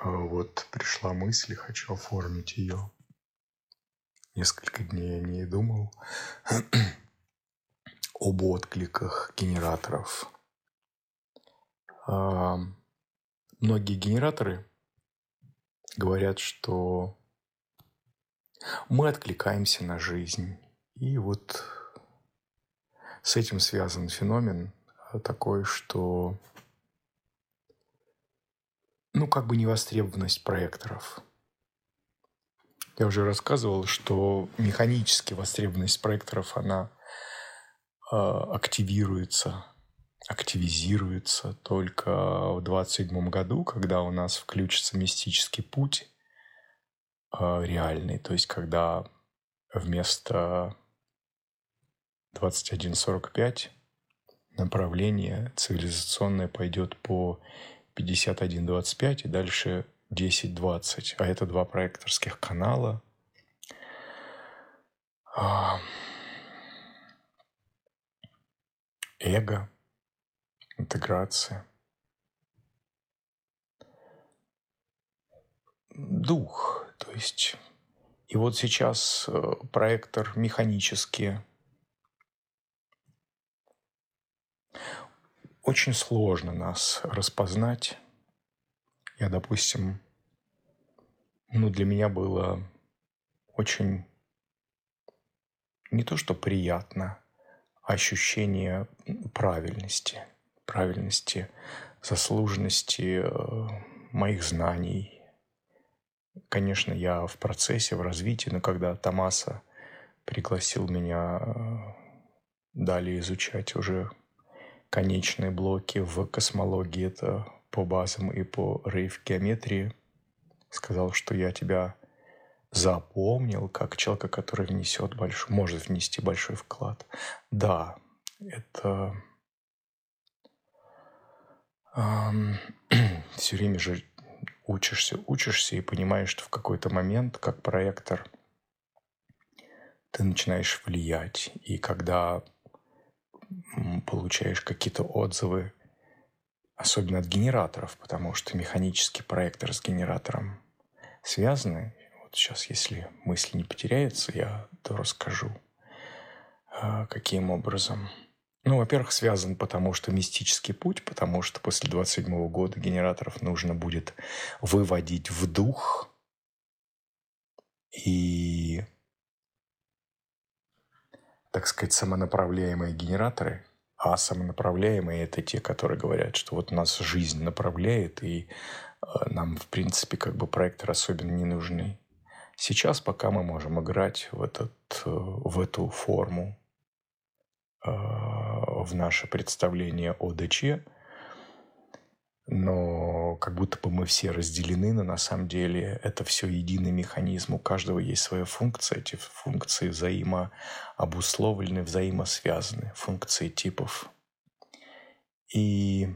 А вот пришла мысль, хочу оформить ее. Несколько дней я не думал об откликах генераторов. Многие генераторы говорят, что мы откликаемся на жизнь. И вот с этим связан феномен такой, что ну, как бы невостребованность проекторов. Я уже рассказывал, что механически востребованность проекторов, она э, активируется, активизируется только в 27 году, когда у нас включится мистический путь э, реальный, то есть когда вместо 21.45 направление цивилизационное пойдет по 51.25 и дальше 10.20. А это два проекторских канала. А, эго, интеграция. Дух, то есть и вот сейчас э, проектор механически очень сложно нас распознать. Я, допустим, ну, для меня было очень не то что приятно, а ощущение правильности, правильности, заслуженности э, моих знаний. Конечно, я в процессе, в развитии, но когда Томаса пригласил меня э, далее изучать уже конечные блоки в космологии, это по базам и по рейв-геометрии. Сказал, что я тебя запомнил как человека, который внесет большой, может внести большой вклад. Да, это все время же учишься, учишься и понимаешь, что в какой-то момент, как проектор, ты начинаешь влиять. И когда получаешь какие-то отзывы, особенно от генераторов, потому что механический проектор с генератором связаны. Вот сейчас, если мысли не потеряются, я то расскажу, а, каким образом. Ну, во-первых, связан потому, что мистический путь, потому что после 27 года генераторов нужно будет выводить в дух и так сказать, самонаправляемые генераторы, а самонаправляемые – это те, которые говорят, что вот нас жизнь направляет, и э, нам, в принципе, как бы проекторы особенно не нужны. Сейчас пока мы можем играть в, этот, э, в эту форму, э, в наше представление о ДЧ – но как будто бы мы все разделены, но на самом деле это все единый механизм. У каждого есть своя функция. Эти функции взаимообусловлены, взаимосвязаны, функции типов. И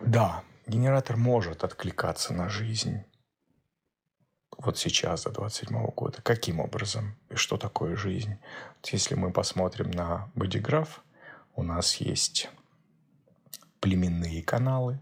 да, генератор может откликаться на жизнь вот сейчас, до 27 года. Каким образом? И что такое жизнь? Вот если мы посмотрим на бодиграф – у нас есть племенные каналы.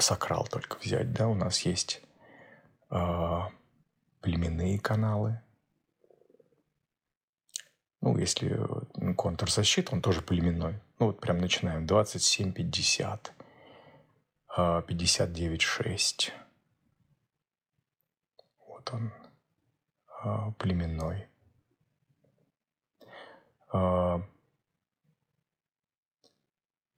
Сакрал только взять, да, у нас есть э, племенные каналы. Ну, если контрзащита, он тоже племенной. Ну, вот прям начинаем. 27, 50, 59, 6. Вот он, э, племенной.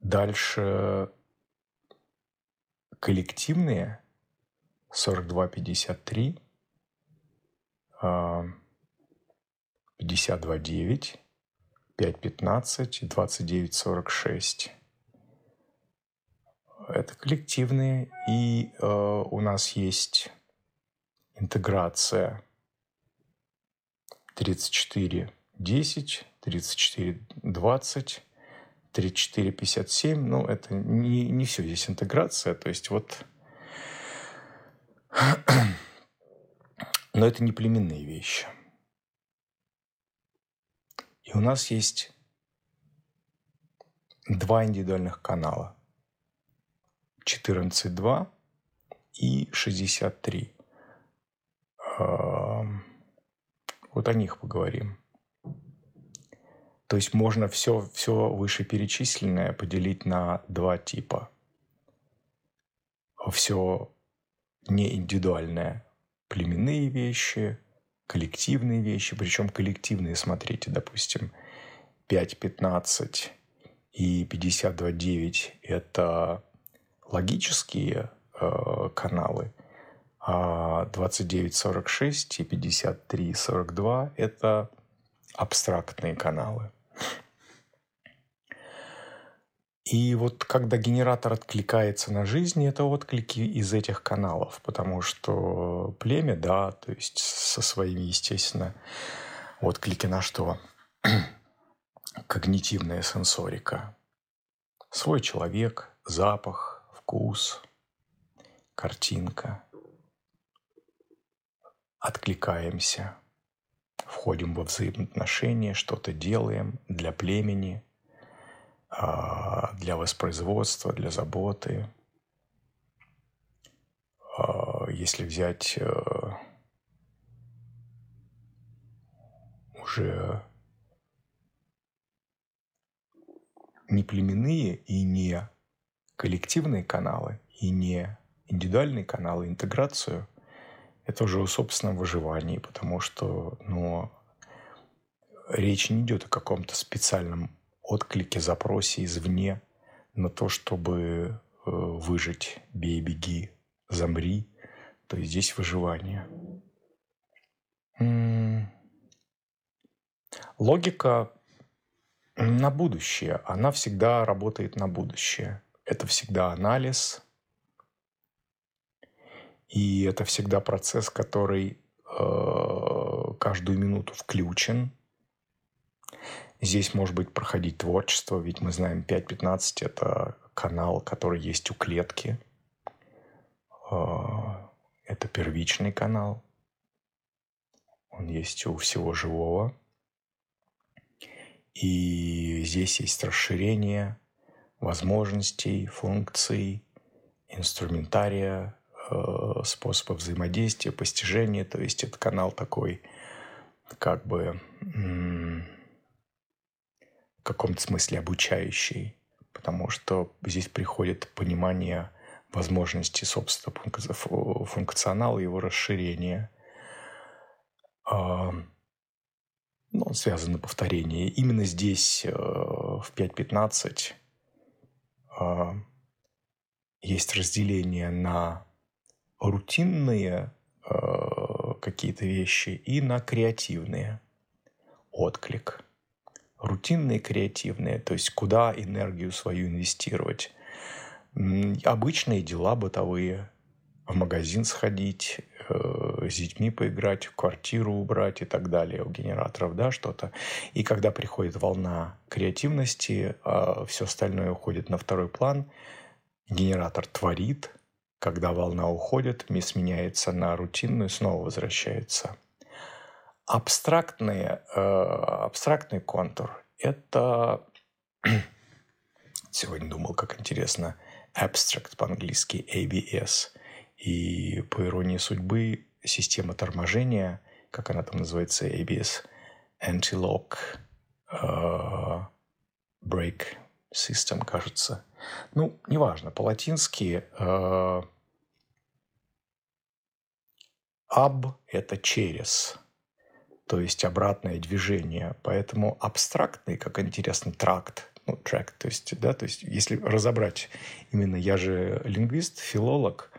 Дальше коллективные 42-53, 52-9, 5-15 и 29-46. Это коллективные. И э, у нас есть интеграция 34-10, 34-20, 3457, ну, это не, не все здесь интеграция, то есть вот... Но это не племенные вещи. И у нас есть два индивидуальных канала. 14.2 и 63. Вот о них поговорим. То есть можно все, все вышеперечисленное поделить на два типа. Все не индивидуальное. Племенные вещи, коллективные вещи. Причем коллективные, смотрите, допустим, 5.15 и 52.9 – это логические э, каналы, а 29.46 и 53.42 – это абстрактные каналы. И вот когда генератор откликается на жизнь, это отклики из этих каналов, потому что племя, да, то есть со своими, естественно, отклики на что? Когнитивная сенсорика. Свой человек, запах, вкус, картинка. Откликаемся, входим во взаимоотношения, что-то делаем для племени – для воспроизводства, для заботы. А, если взять э, уже не племенные и не коллективные каналы, и не индивидуальные каналы, интеграцию, это уже о собственном выживании, потому что ну, речь не идет о каком-то специальном отклике, запросе извне на то, чтобы э, выжить, бей, беги, замри, то есть здесь выживание. Логика на будущее, она всегда работает на будущее. Это всегда анализ, и это всегда процесс, который э, каждую минуту включен, Здесь может быть проходить творчество, ведь мы знаем 5.15 – это канал, который есть у клетки. А, это первичный канал. Он есть у всего живого. И здесь есть расширение возможностей, функций, инструментария, э, способов взаимодействия, постижения. То есть это канал такой, как бы в каком-то смысле обучающий, потому что здесь приходит понимание возможности собственного функционала его расширения. А, ну, связано повторение. Именно здесь, э, в 5.15, а, есть разделение на рутинные э, какие-то вещи и на креативные. Отклик – рутинные, креативные, то есть куда энергию свою инвестировать. Обычные дела бытовые, в магазин сходить, э, с детьми поиграть, квартиру убрать и так далее у генераторов, да, что-то. И когда приходит волна креативности, а все остальное уходит на второй план, генератор творит, когда волна уходит, сменяется на рутинную, снова возвращается – абстрактные, э, абстрактный контур – это, сегодня думал, как интересно, abstract по-английски, ABS. И по иронии судьбы, система торможения, как она там называется, ABS, Anti-Lock э, Brake System, кажется. Ну, неважно, по-латински э, ab – это через – то есть обратное движение. Поэтому абстрактный, как интересно, тракт, ну, тракт, то есть, да, то есть, если разобрать, именно я же лингвист, филолог,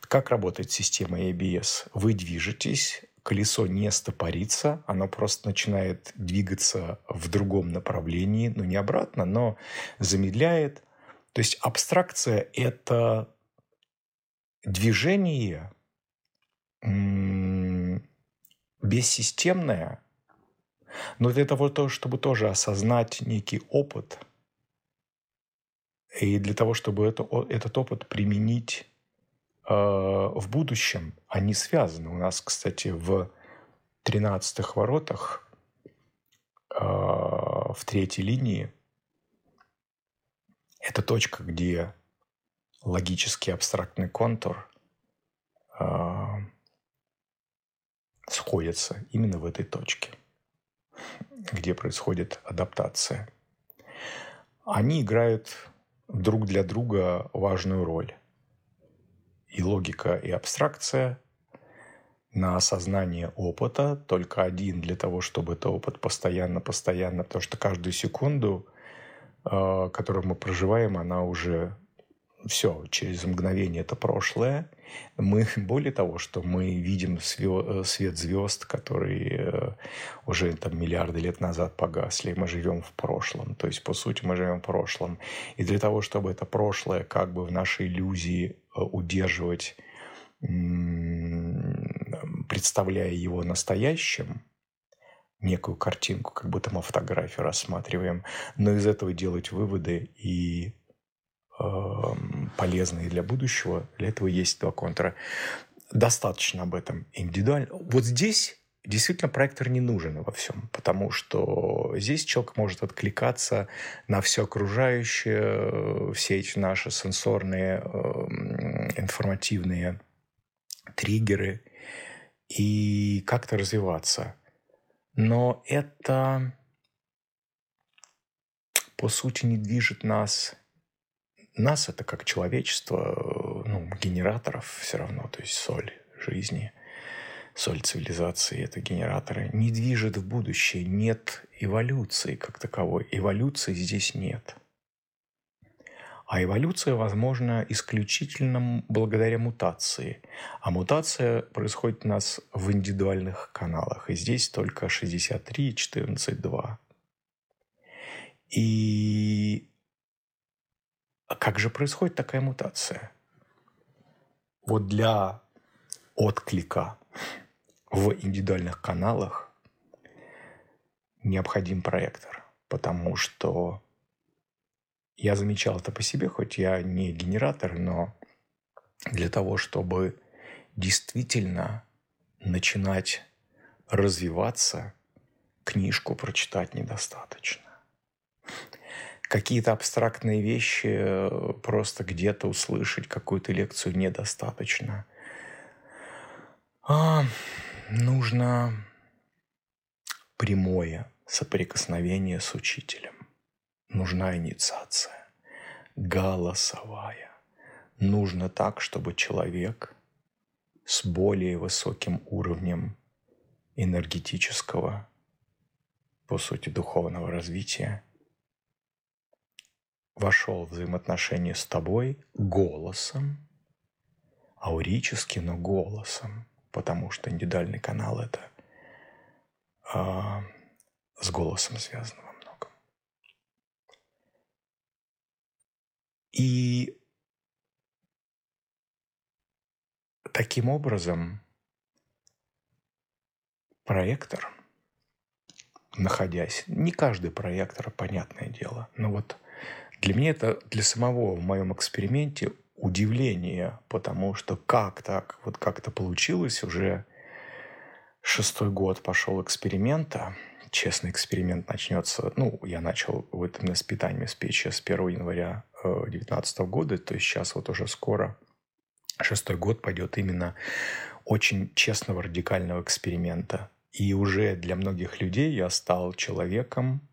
как работает система ABS? Вы движетесь, колесо не стопорится, оно просто начинает двигаться в другом направлении, ну, не обратно, но замедляет. То есть абстракция – это движение, бессистемная, но для того, чтобы тоже осознать некий опыт, и для того, чтобы это, этот опыт применить э, в будущем, они связаны. У нас, кстати, в 13 воротах, э, в третьей линии, это точка, где логический абстрактный контур э, сходятся именно в этой точке, где происходит адаптация. Они играют друг для друга важную роль. И логика, и абстракция на осознание опыта, только один для того, чтобы это опыт постоянно-постоянно, потому что каждую секунду, э, которую мы проживаем, она уже все, через мгновение это прошлое. Мы, более того, что мы видим свет звезд, которые э, уже там миллиарды лет назад погасли, мы живем в прошлом. То есть, по сути, мы живем в прошлом. И для того, чтобы это прошлое как бы в нашей иллюзии э, удерживать, представляя его настоящим, некую картинку, как будто мы фотографию рассматриваем, но из этого делать выводы и Эм, полезные для будущего. Для этого есть два контура. Достаточно об этом индивидуально. Вот здесь действительно проектор не нужен во всем, потому что здесь человек может откликаться на все окружающее, все эти наши сенсорные, эм, информативные триггеры и как-то развиваться. Но это, по сути, не движет нас нас это как человечество, ну, генераторов все равно, то есть соль жизни, соль цивилизации, это генераторы, не движет в будущее. Нет эволюции как таковой. Эволюции здесь нет. А эволюция возможна исключительно благодаря мутации. А мутация происходит у нас в индивидуальных каналах. И здесь только 63 и 14.2. И а как же происходит такая мутация? Вот для отклика в индивидуальных каналах необходим проектор, потому что я замечал это по себе, хоть я не генератор, но для того, чтобы действительно начинать развиваться, книжку прочитать недостаточно какие-то абстрактные вещи э, просто где-то услышать, какую-то лекцию недостаточно. А, нужно прямое соприкосновение с учителем. Нужна инициация, голосовая. Нужно так, чтобы человек с более высоким уровнем энергетического, по сути, духовного развития – вошел в взаимоотношения с тобой голосом, аурически, но голосом, потому что индивидуальный канал это а, с голосом связано во многом. И таким образом проектор, находясь, не каждый проектор, понятное дело, но вот – для меня это для самого в моем эксперименте удивление, потому что как так, вот как это получилось, уже шестой год пошел эксперимента, честный эксперимент начнется, ну, я начал в этом с питанием с печи с 1 января 2019 года, то есть сейчас вот уже скоро шестой год пойдет именно очень честного радикального эксперимента. И уже для многих людей я стал человеком,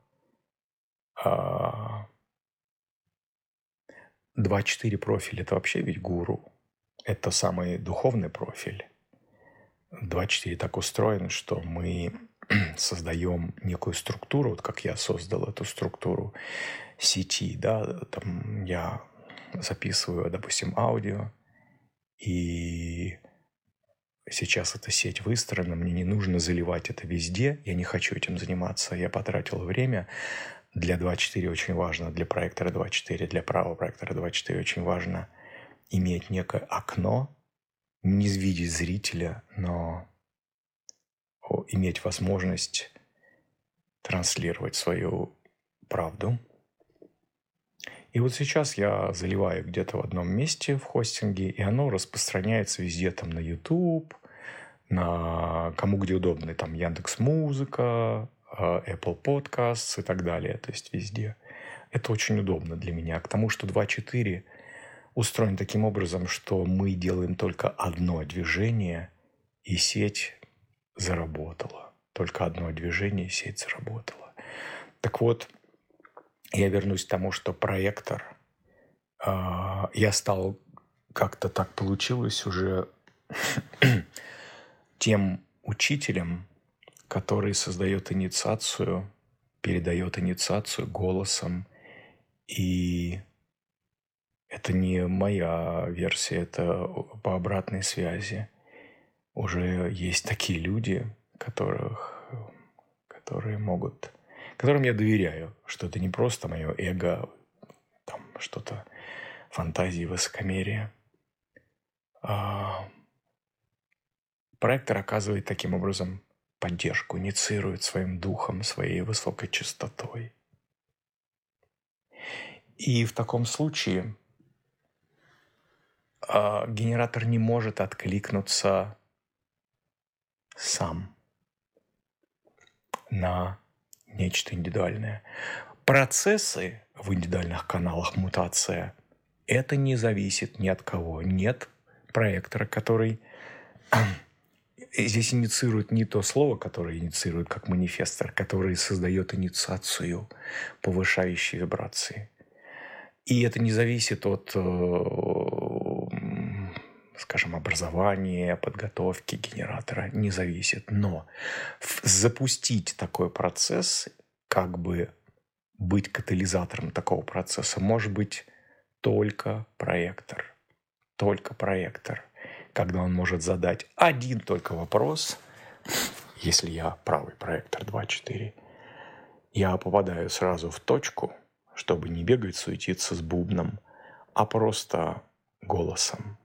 а, 2-4 профиль – это вообще ведь гуру. Это самый духовный профиль. 2-4 так устроен, что мы создаем некую структуру, вот как я создал эту структуру сети, да, там я записываю, допустим, аудио, и сейчас эта сеть выстроена, мне не нужно заливать это везде, я не хочу этим заниматься, я потратил время для 2.4 очень важно, для проектора 2.4, для правого проектора 2.4 очень важно иметь некое окно, не видеть зрителя, но иметь возможность транслировать свою правду. И вот сейчас я заливаю где-то в одном месте в хостинге, и оно распространяется везде, там на YouTube, на кому где удобно, там Яндекс Музыка, Apple Podcasts и так далее, то есть везде. Это очень удобно для меня. К тому, что 2.4 устроен таким образом, что мы делаем только одно движение, и сеть заработала. Только одно движение, и сеть заработала. Так вот, я вернусь к тому, что проектор, э, я стал как-то так получилось уже тем учителем, который создает инициацию, передает инициацию голосом. И это не моя версия, это по обратной связи. Уже есть такие люди, которых, которые могут, которым я доверяю, что это не просто мое эго, там что-то фантазии, высокомерие. А проектор оказывает таким образом поддержку, инициирует своим духом, своей высокой частотой. И в таком случае э, генератор не может откликнуться сам на нечто индивидуальное. Процессы в индивидуальных каналах мутация – это не зависит ни от кого. Нет проектора, который здесь инициирует не то слово, которое инициирует как манифестор, который создает инициацию, повышающей вибрации. И это не зависит от, э, скажем, образования, подготовки генератора, не зависит. Но запустить такой процесс, как бы быть катализатором такого процесса, может быть только проектор. Только проектор – когда он может задать один только вопрос, если я правый проектор 2.4, я попадаю сразу в точку, чтобы не бегать, суетиться с бубном, а просто голосом.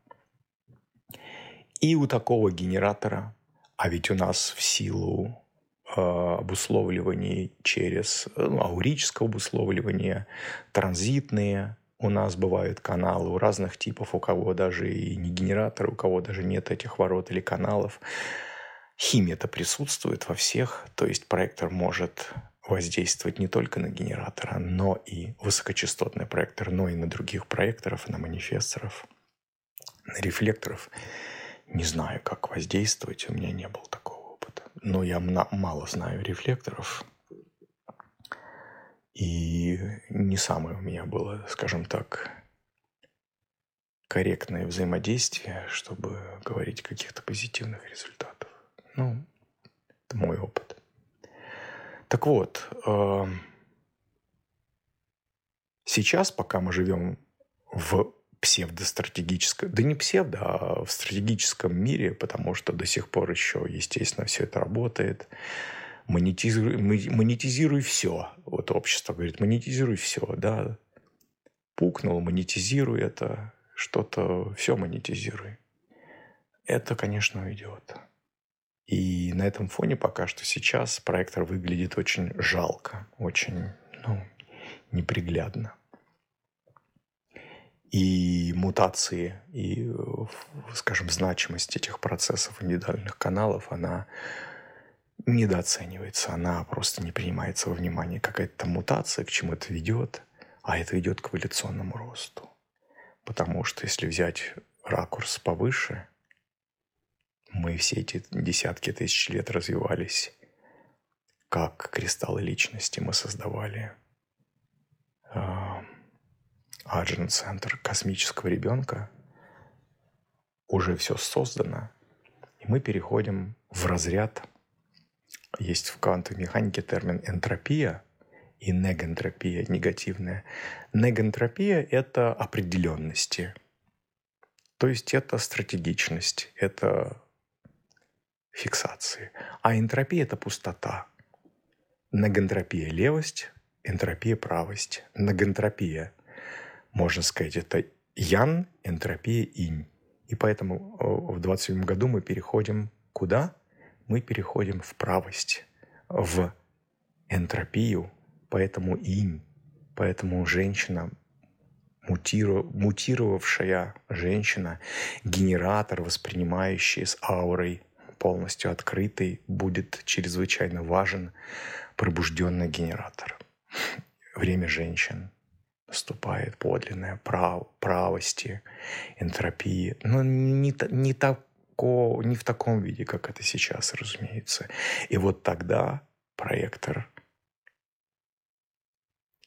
И у такого генератора, а ведь у нас в силу э, обусловливаний через ну, аурическое обусловливание, транзитные у нас бывают каналы у разных типов, у кого даже и не генератор, у кого даже нет этих ворот или каналов. Химия-то присутствует во всех, то есть проектор может воздействовать не только на генератора, но и высокочастотный проектор, но и на других проекторов, на манифесторов, на рефлекторов. Не знаю, как воздействовать, у меня не было такого опыта. Но я мало знаю рефлекторов, и не самое у меня было, скажем так, корректное взаимодействие, чтобы говорить о каких-то позитивных результатах. Ну, это мой опыт. Так вот, эм, сейчас, пока мы живем в псевдостратегическом, да не псевдо, а в стратегическом мире, потому что до сих пор еще, естественно, все это работает, монетизируй, монетизируй все. Вот общество говорит, монетизируй все, да. Пукнул, монетизируй это, что-то, все монетизируй. Это, конечно, уйдет. И на этом фоне пока что сейчас проектор выглядит очень жалко, очень ну, неприглядно. И мутации, и, скажем, значимость этих процессов индивидуальных каналов, она недооценивается, она просто не принимается во внимание. Какая-то мутация, к чему это ведет, а это ведет к эволюционному росту. Потому что если взять ракурс повыше, мы все эти десятки тысяч лет развивались как кристаллы личности мы создавали Аджин центр космического ребенка. Уже все создано, и мы переходим в разряд есть в квантовой механике термин энтропия и негентропия, негативная. Негентропия – это определенности. То есть это стратегичность, это фиксации. А энтропия – это пустота. Негентропия – левость, энтропия – правость. Негентропия, можно сказать, это ян, энтропия – инь. И поэтому э, в 27 году мы переходим куда? Мы переходим в правость, в энтропию, поэтому инь, поэтому женщина, мутировавшая женщина, генератор, воспринимающий с аурой полностью открытый, будет чрезвычайно важен пробужденный генератор. Время женщин. наступает подлинная прав, правости, энтропии. Но не, не, тако, не в таком виде, как это сейчас, разумеется. И вот тогда проектор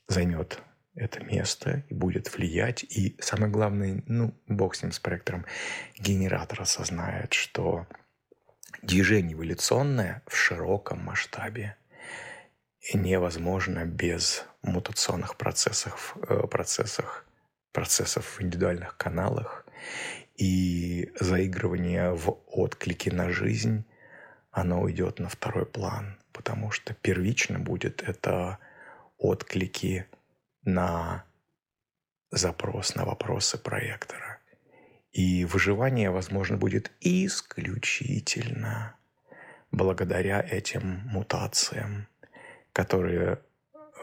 займет это место и будет влиять. И самое главное, ну, бог с ним, с проектором, генератор осознает, что движение эволюционное в широком масштабе невозможно без мутационных процессов, э, процессах, процессов в индивидуальных каналах. И заигрывание в отклики на жизнь, оно уйдет на второй план, потому что первично будет это отклики на запрос, на вопросы проектора. И выживание, возможно, будет исключительно благодаря этим мутациям, которые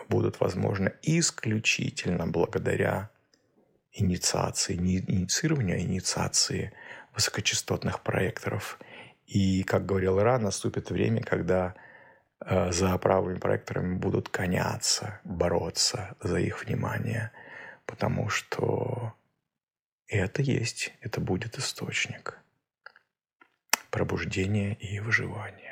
будут возможны исключительно благодаря инициации, не инициированию, а инициации высокочастотных проекторов. И, как говорил Ра, наступит время, когда Э, за правыми проекторами будут коняться, бороться за их внимание, потому что это есть, это будет источник пробуждения и выживания.